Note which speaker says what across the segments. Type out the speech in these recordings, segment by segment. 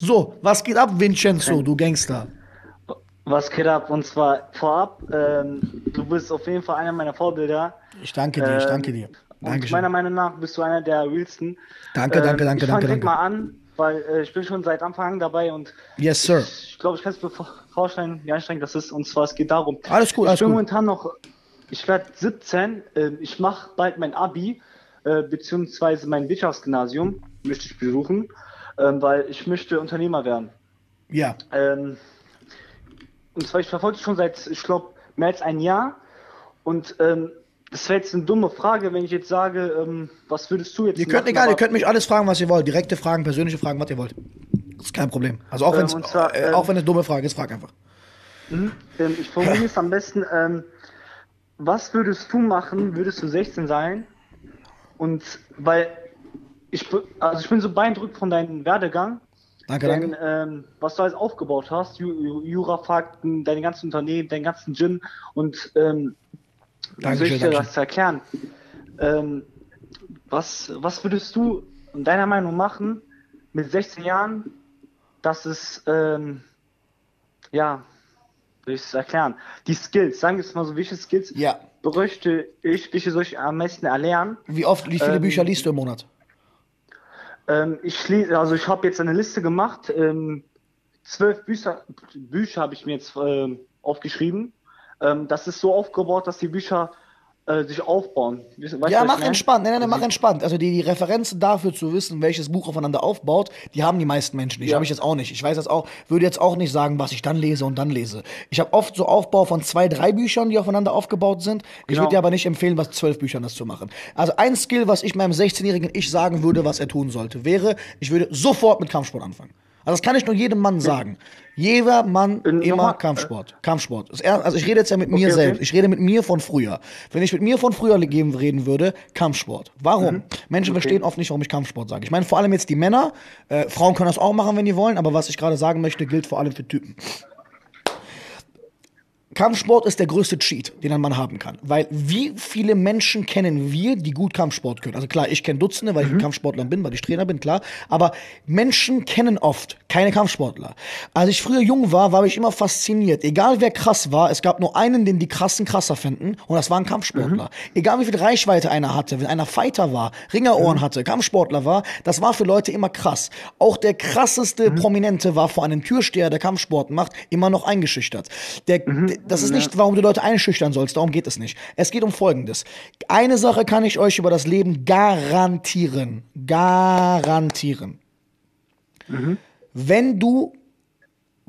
Speaker 1: So, was geht ab, Vincenzo, du Gangster?
Speaker 2: Was geht ab? Und zwar vorab, ähm, du bist auf jeden Fall einer meiner Vorbilder.
Speaker 1: Ich danke dir, ich
Speaker 2: Ähm,
Speaker 1: danke dir.
Speaker 2: Und
Speaker 1: Dankeschön.
Speaker 2: meiner Meinung nach bist du einer der realsten.
Speaker 1: Danke, danke, danke,
Speaker 2: ich fang
Speaker 1: danke,
Speaker 2: direkt
Speaker 1: danke.
Speaker 2: mal an, weil äh, ich bin schon seit Anfang an dabei und
Speaker 1: Yes, sir.
Speaker 2: ich glaube, ich kann es mir vor- vorstellen, wie anstrengend das ist. Und zwar, es geht darum.
Speaker 1: Alles gut,
Speaker 2: ich
Speaker 1: alles
Speaker 2: bin
Speaker 1: gut.
Speaker 2: momentan noch, ich werde 17, äh, ich mache bald mein Abi, äh, beziehungsweise mein Wirtschaftsgymnasium möchte ich besuchen, ähm, weil ich möchte Unternehmer werden.
Speaker 1: Ja,
Speaker 2: Ähm, und zwar, ich verfolge schon seit, ich glaube, mehr als ein Jahr. Und ähm, das wäre jetzt eine dumme Frage, wenn ich jetzt sage, ähm, was würdest du jetzt
Speaker 1: ihr könnt
Speaker 2: machen,
Speaker 1: egal, ihr könnt mich alles fragen, was ihr wollt. Direkte Fragen, persönliche Fragen, was ihr wollt. Das ist kein Problem. Also auch
Speaker 2: Ähm,
Speaker 1: wenn es
Speaker 2: und zwar,
Speaker 1: äh,
Speaker 2: ähm,
Speaker 1: auch wenn es dumme Frage ist, frag einfach.
Speaker 2: Ähm, ich formuliere es am besten, ähm, was würdest du machen, würdest du 16 sein? Und weil ich, also ich bin so beeindruckt von deinem Werdegang,
Speaker 1: Danke,
Speaker 2: denn
Speaker 1: danke.
Speaker 2: ähm, was du alles aufgebaut hast, Ju- Ju- Jura-Fakten, deine ganzen Unternehmen, deinen ganzen Gym und ähm, wie soll ich dir das erklären? Ähm, was, was würdest du in deiner Meinung machen mit 16 Jahren, dass es, ähm, ja, soll ich es erklären? Die Skills, sagen wir es mal so, welche Skills
Speaker 1: Ja.
Speaker 2: bräuchte ich, welche soll ich am meisten erlernen?
Speaker 1: Wie oft, wie viele
Speaker 2: ähm,
Speaker 1: Bücher liest du im Monat?
Speaker 2: Ähm, ich lese, also ich habe jetzt eine Liste gemacht. Ähm, zwölf Bücher, Bücher habe ich mir jetzt ähm, aufgeschrieben. Ähm, das ist so aufgebaut, dass die Bücher äh, sich aufbauen. Weißt
Speaker 1: Ja, mach entspannt. Nein, nein, nein, mach
Speaker 2: Also-
Speaker 1: entspannt. Also die, die Referenzen dafür zu wissen, welches Buch aufeinander aufbaut, die haben die meisten Menschen. Die
Speaker 2: Ja.
Speaker 1: habe ich jetzt auch nicht. Ich weiß jetzt auch, würde jetzt auch nicht sagen, was ich dann lese und dann lese. Ich habe oft so Aufbau von zwei, drei Büchern, die aufeinander aufgebaut sind. Ich
Speaker 2: Genau.
Speaker 1: würde dir aber nicht empfehlen, was zwölf Büchern das zu machen. Also ein Skill, was ich meinem 16-jährigen Ich sagen würde, was er tun sollte, wäre, ich würde sofort mit Kampfsport anfangen. Also das kann ich nur jedem Mann sagen. Jeder Mann
Speaker 2: Äh,
Speaker 1: immer
Speaker 2: nochmal,
Speaker 1: Kampfsport. Kampfsport. Das er- Also ich rede jetzt ja mit mir
Speaker 2: Okay, okay.
Speaker 1: selbst. Ich rede mit mir von früher. Wenn ich mit mir von früher reden würde, Kampfsport. Warum?
Speaker 2: Mhm.
Speaker 1: Menschen verstehen oft nicht, warum ich Kampfsport sage. Ich meine vor allem jetzt die Männer. Äh, Frauen können das auch machen, wenn die wollen. Aber was ich gerade sagen möchte, gilt vor allem für Typen. Kampfsport ist der größte Cheat, den ein Mann haben kann. Weil wie viele Menschen kennen wir, die gut Kampfsport können? Also klar, ich kenne Dutzende, weil ich ein Kampfsportler bin, weil ich Trainer bin, klar. Aber Menschen kennen oft keine Kampfsportler. Als ich früher jung war, war ich immer fasziniert. Egal wer krass war, es gab nur einen, den die krassen krasser finden. Und das war ein Kampfsportler. Egal wie viel Reichweite einer hatte, wenn einer Fighter war, Ringerohren hatte, Kampfsportler war, das war für Leute immer krass. Auch der krasseste Prominente war vor einem Türsteher, der Kampfsport macht, immer noch eingeschüchtert. Der, der, das ist nicht, warum du Leute einschüchtern sollst, darum geht es nicht. Es geht um Folgendes. Eine Sache kann ich euch über das Leben garantieren. Garantieren. Wenn du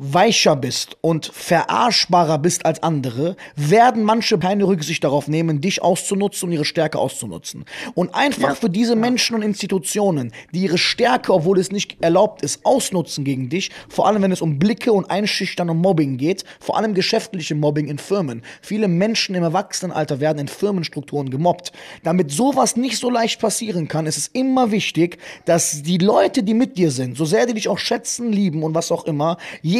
Speaker 1: weicher bist und verarschbarer bist als andere, werden manche keine Rücksicht darauf nehmen, dich auszunutzen und ihre Stärke auszunutzen. Und einfach
Speaker 2: Ja.
Speaker 1: für diese Menschen und Institutionen, die ihre Stärke, obwohl es nicht erlaubt ist, ausnutzen gegen dich, vor allem wenn es um Blicke und Einschüchtern und Mobbing geht, vor allem geschäftliche Mobbing in Firmen. Viele Menschen im Erwachsenenalter werden in Firmenstrukturen gemobbt. Damit sowas nicht so leicht passieren kann, ist es immer wichtig, dass die Leute, die mit dir sind, so sehr die dich auch schätzen, lieben und was auch immer,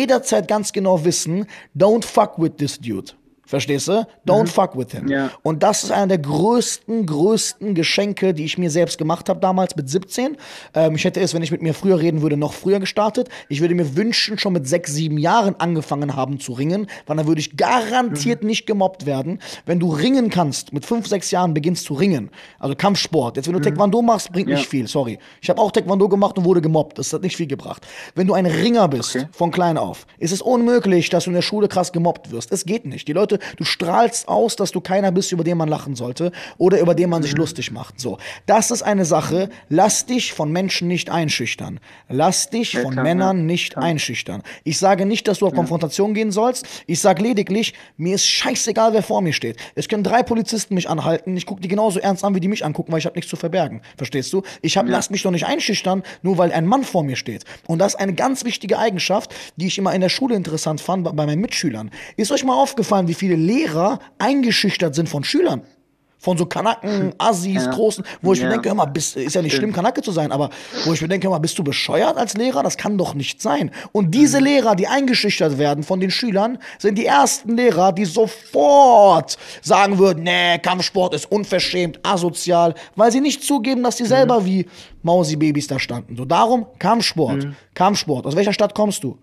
Speaker 1: jederzeit ganz genau wissen, don't fuck with this dude. Verstehst du? Don't fuck with him.
Speaker 2: Ja.
Speaker 1: Und das ist einer der größten, größten Geschenke, die ich mir selbst gemacht habe damals mit 17. Ähm, ich hätte es, wenn ich mit mir früher reden würde, noch früher gestartet. Ich würde mir wünschen, schon mit sechs, sieben Jahren angefangen haben zu ringen, weil dann würde ich garantiert nicht gemobbt werden. Wenn du ringen kannst, mit fünf, sechs Jahren beginnst zu ringen, also Kampfsport. Jetzt, wenn du Taekwondo machst, bringt
Speaker 2: Ja.
Speaker 1: nicht viel, sorry. Ich habe auch Taekwondo gemacht und wurde gemobbt. Das hat nicht viel gebracht. Wenn du ein Ringer bist,
Speaker 2: Okay.
Speaker 1: von klein auf, ist es unmöglich, dass du in der Schule krass gemobbt wirst. Es geht nicht. Die Leute, du strahlst aus, dass du keiner bist, über den man lachen sollte oder über den man
Speaker 2: Mhm.
Speaker 1: sich lustig macht. So, das ist eine Sache. Lass dich von Menschen nicht einschüchtern. Lass dich
Speaker 2: Ja,
Speaker 1: von
Speaker 2: klar,
Speaker 1: Männern
Speaker 2: ja,
Speaker 1: nicht
Speaker 2: klar.
Speaker 1: einschüchtern. Ich sage nicht, dass du auf Konfrontation gehen sollst. Ich sage lediglich, mir ist scheißegal, wer vor mir steht. Es können drei Polizisten mich anhalten. Ich gucke die genauso ernst an, wie die mich angucken, weil ich habe nichts zu verbergen. Verstehst du? Ich hab, lass mich doch nicht einschüchtern, nur weil ein Mann vor mir steht. Und das ist eine ganz wichtige Eigenschaft, die ich immer in der Schule interessant fand bei bei meinen Mitschülern. Ist euch mal aufgefallen, wie viele Lehrer eingeschüchtert sind von Schülern? Von so Kanaken, Assis,
Speaker 2: Ja.
Speaker 1: großen, wo ich mir
Speaker 2: Ja.
Speaker 1: denke, hör mal, bist, ist ja nicht schlimm, Kanake zu sein, aber wo ich mir denke, hör mal, bist du bescheuert als Lehrer? Das kann doch nicht sein. Und diese Lehrer, die eingeschüchtert werden von den Schülern, sind die ersten Lehrer, die sofort sagen würden, nee, Kampfsport ist unverschämt, asozial, weil sie nicht zugeben, dass sie selber wie Mausi-Babys da standen. So darum, Kampfsport, Kampfsport. Aus welcher Stadt kommst du?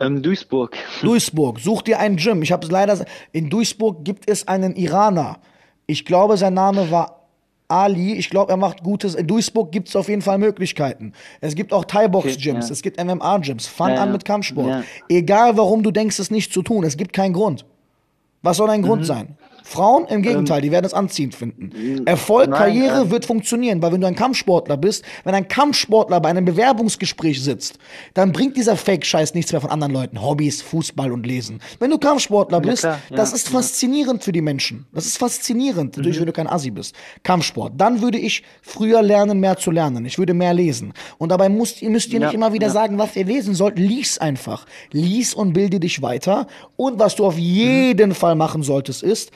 Speaker 2: Ähm, Duisburg.
Speaker 1: Duisburg, such dir ein Gym. Ich habe es leider. In Duisburg gibt es einen Iraner. Ich glaube, sein Name war Ali. Ich glaube, er macht Gutes. In Duisburg gibt es auf jeden Fall Möglichkeiten. Es gibt auch Thai-Box-Gyms,
Speaker 2: Okay, ja.
Speaker 1: es gibt MMA-Gyms. Fang
Speaker 2: Ja,
Speaker 1: an mit Kampfsport.
Speaker 2: Ja.
Speaker 1: Egal, warum du denkst, es nicht zu tun, es gibt keinen Grund. Was soll ein
Speaker 2: Mhm.
Speaker 1: Grund sein? Frauen im Gegenteil, die werden es anziehend finden. Erfolg,
Speaker 2: Ähm, nein,
Speaker 1: Karriere
Speaker 2: ähm,
Speaker 1: wird funktionieren, weil wenn du ein Kampfsportler bist, wenn ein Kampfsportler bei einem Bewerbungsgespräch sitzt, dann bringt dieser Fake-Scheiß nichts mehr von anderen Leuten. Hobbys, Fußball und Lesen. Wenn du Kampfsportler bist,
Speaker 2: klar, ja,
Speaker 1: das ist
Speaker 2: ja. Mhm.
Speaker 1: faszinierend für die Menschen. Das ist faszinierend, natürlich, wenn du kein Assi bist. Kampfsport. Dann würde ich früher lernen, mehr zu lernen. Ich würde mehr lesen. Und dabei müsst, ihr müsst ihr
Speaker 2: Ja,
Speaker 1: nicht immer wieder
Speaker 2: ja.
Speaker 1: sagen, was ihr lesen sollt. Lies einfach. Lies und bilde dich weiter. Und was du auf jeden Fall machen solltest, ist,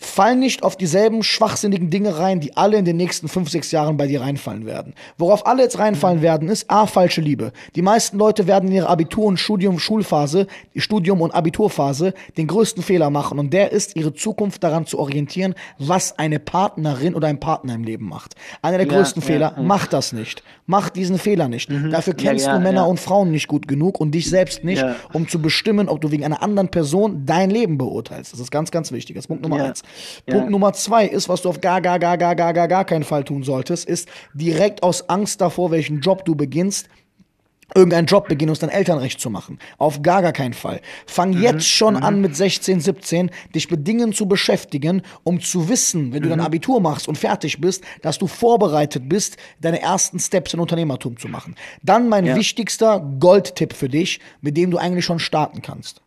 Speaker 1: fall nicht auf dieselben schwachsinnigen Dinge rein, die alle in den nächsten fünf, sechs Jahren bei dir reinfallen werden. Worauf alle jetzt reinfallen werden, ist A, falsche Liebe. Die meisten Leute werden in ihrer Abitur- und Studium, Schulphase, Studium- und Abiturphase den größten Fehler machen und der ist, ihre Zukunft daran zu orientieren, was eine Partnerin oder ein Partner im Leben macht. Einer der
Speaker 2: Ja,
Speaker 1: größten
Speaker 2: ja,
Speaker 1: Fehler,
Speaker 2: ja.
Speaker 1: mach das nicht. Mach diesen Fehler nicht. Dafür
Speaker 2: Ja,
Speaker 1: kennst du Männer und Frauen nicht gut genug und dich selbst nicht, um zu bestimmen, ob du wegen einer anderen Person dein Leben beurteilst. Das ist ganz, ganz wichtig. Das ist Punkt Nummer eins.
Speaker 2: Ja.
Speaker 1: Punkt Nummer zwei ist, was du auf gar, gar, gar, gar, gar, gar, gar keinen Fall tun solltest, ist direkt aus Angst davor, welchen Job du beginnst, irgendeinen Job beginnen, um dein Elternrecht zu machen. Auf gar, gar keinen Fall. Fang jetzt schon an mit 16, 17, dich mit Dingen zu beschäftigen, um zu wissen, wenn du dein Abitur machst und fertig bist, dass du vorbereitet bist, deine ersten Steps in Unternehmertum zu machen. Dann mein
Speaker 2: Ja.
Speaker 1: wichtigster Goldtipp für dich, mit dem du eigentlich schon starten kannst.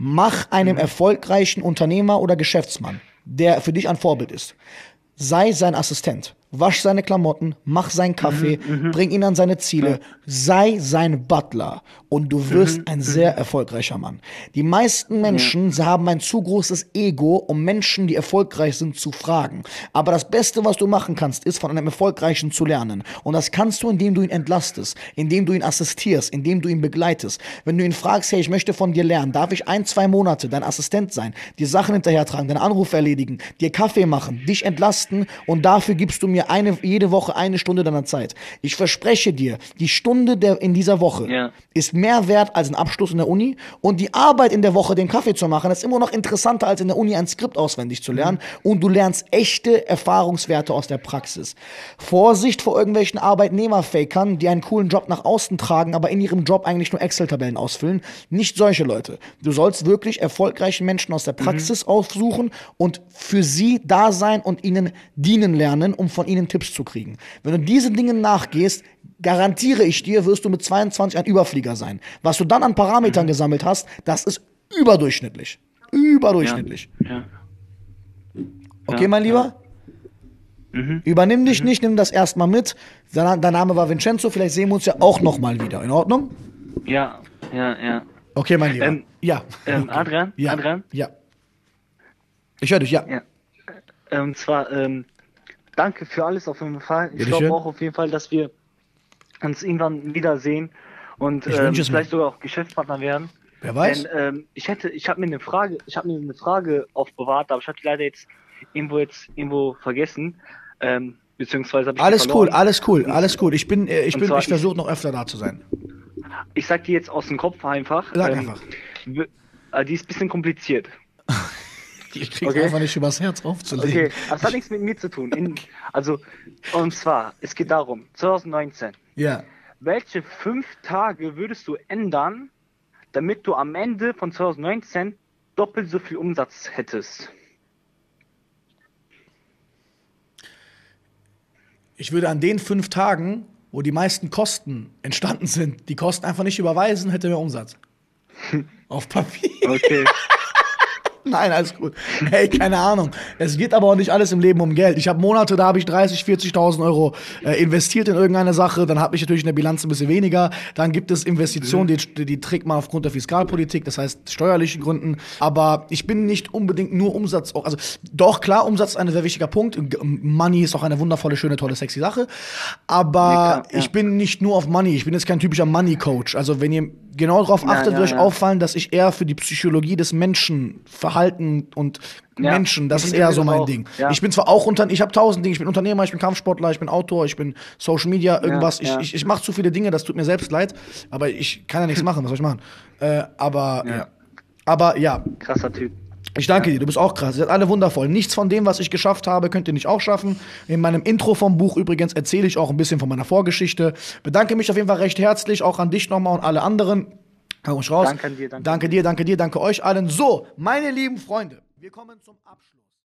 Speaker 1: Mach einem erfolgreichen Unternehmer oder Geschäftsmann, der für dich ein Vorbild ist, sei sein Assistent. Wasch seine Klamotten, mach seinen Kaffee, bring ihn an seine Ziele, sei sein Butler und du wirst ein sehr erfolgreicher Mann. Die meisten Menschen sie haben ein zu großes Ego, um Menschen, die erfolgreich sind, zu fragen. Aber das Beste, was du machen kannst, ist von einem Erfolgreichen zu lernen. Und das kannst du, indem du ihn entlastest, indem du ihn assistierst, indem du ihn begleitest. Wenn du ihn fragst, hey, ich möchte von dir lernen, darf ich ein, zwei Monate dein Assistent sein, dir Sachen hinterhertragen, deine Anrufe erledigen, dir Kaffee machen, dich entlasten und dafür gibst du mir eine, jede Woche eine Stunde deiner Zeit. Ich verspreche dir, die Stunde der, in dieser Woche
Speaker 2: Ja.
Speaker 1: ist mehr wert als ein Abschluss in der Uni und die Arbeit in der Woche, den Kaffee zu machen, ist immer noch interessanter als in der Uni ein Skript auswendig zu lernen und du lernst echte Erfahrungswerte aus der Praxis. Vorsicht vor irgendwelchen Arbeitnehmerfakern, die einen coolen Job nach außen tragen, aber in ihrem Job eigentlich nur Excel-Tabellen ausfüllen. Nicht solche Leute. Du sollst wirklich erfolgreichen Menschen aus der Praxis aufsuchen und für sie da sein und ihnen dienen lernen, um von ihnen Tipps zu kriegen. Wenn du diesen Dingen nachgehst, garantiere ich dir, wirst du mit 22 ein Überflieger sein. Was du dann an Parametern gesammelt hast, das ist überdurchschnittlich. Überdurchschnittlich.
Speaker 2: Ja.
Speaker 1: Okay,
Speaker 2: Ja,
Speaker 1: mein Lieber? Übernimm dich nicht, nimm das erstmal mit. Dein, dein Name war Vincenzo, vielleicht sehen wir uns ja auch nochmal wieder. In Ordnung?
Speaker 2: Ja, ja, ja.
Speaker 1: Okay, mein Lieber.
Speaker 2: Ähm,
Speaker 1: ja.
Speaker 2: Ähm, Adrian?
Speaker 1: ja.
Speaker 2: Adrian?
Speaker 1: Ja. Ich höre dich, ja.
Speaker 2: Ja. Äh, Und zwar, ähm, danke für alles auf jeden Fall. Ich glaube auch auf jeden Fall, dass wir uns irgendwann wiedersehen und ähm,
Speaker 1: mir.
Speaker 2: vielleicht sogar auch Geschäftspartner werden.
Speaker 1: Wer weiß?
Speaker 2: Denn ähm, ich hätte, ich habe mir eine Frage, ich habe mir eine Frage aufbewahrt, aber ich habe die leider jetzt irgendwo jetzt irgendwo vergessen. Ähm, beziehungsweise
Speaker 1: Alles cool, alles cool, alles cool. Ich bin, äh, ich
Speaker 2: Und
Speaker 1: bin,
Speaker 2: zwar
Speaker 1: ich versuche noch öfter da zu sein.
Speaker 2: Ich sag die jetzt aus dem Kopf einfach.
Speaker 1: Sag
Speaker 2: ähm,
Speaker 1: einfach.
Speaker 2: äh, Die ist ein bisschen kompliziert.
Speaker 1: Ich krieg's
Speaker 2: Okay.
Speaker 1: einfach nicht übers Herz aufzulegen.
Speaker 2: Okay, das hat nichts mit mir zu tun. In, also, und zwar, es geht darum, 2019.
Speaker 1: Ja.
Speaker 2: Welche fünf Tage würdest du ändern, damit du am Ende von 2019 doppelt so viel Umsatz hättest?
Speaker 1: Ich würde an den fünf Tagen, wo die meisten Kosten entstanden sind, die Kosten einfach nicht überweisen, hätte mehr Umsatz. Auf Papier.
Speaker 2: Okay.
Speaker 1: Nein, alles gut. Hey, keine Ahnung. Es geht aber auch nicht alles im Leben um Geld. Ich habe Monate, da habe ich 30, 40.000 Euro äh, investiert in irgendeine Sache. Dann habe ich natürlich in der Bilanz ein bisschen weniger. Dann gibt es Investitionen, mhm. die, die trägt man aufgrund der Fiskalpolitik, das heißt steuerlichen Gründen. Aber ich bin nicht unbedingt nur Umsatz. Also doch, klar, Umsatz ist ein sehr wichtiger Punkt. Money ist auch eine wundervolle, schöne, tolle, sexy Sache. Aber ja, ja. ich bin nicht nur auf Money. Ich bin jetzt kein typischer Money-Coach. Also wenn ihr genau darauf achtet, ja, wird euch auffallen, dass ich eher für die Psychologie des Menschen, Verhalten und ja, Menschen, das ist eher so mein auch. Ding. Ja. Ich bin zwar auch unter, ich habe tausend Dinge, ich bin Unternehmer, ich bin Kampfsportler, ich bin Autor, ich bin Social Media, irgendwas. Ja, ich, ich, ich mache zu viele Dinge, das tut mir selbst leid, aber ich kann ja nichts machen, was soll ich machen? Äh, aber ja. Aber ja.
Speaker 2: Krasser Typ.
Speaker 1: Ich danke dir, du bist auch krass. Ihr seid alle wundervoll. Nichts von dem, was ich geschafft habe, könnt ihr nicht auch schaffen. In meinem Intro vom Buch übrigens erzähle ich auch ein bisschen von meiner Vorgeschichte. Bedanke mich auf jeden Fall recht herzlich, auch an dich nochmal und alle anderen. Hau raus. Danke dir, danke. Danke dir, danke dir, danke euch allen. So, meine lieben Freunde, wir kommen zum Abschluss.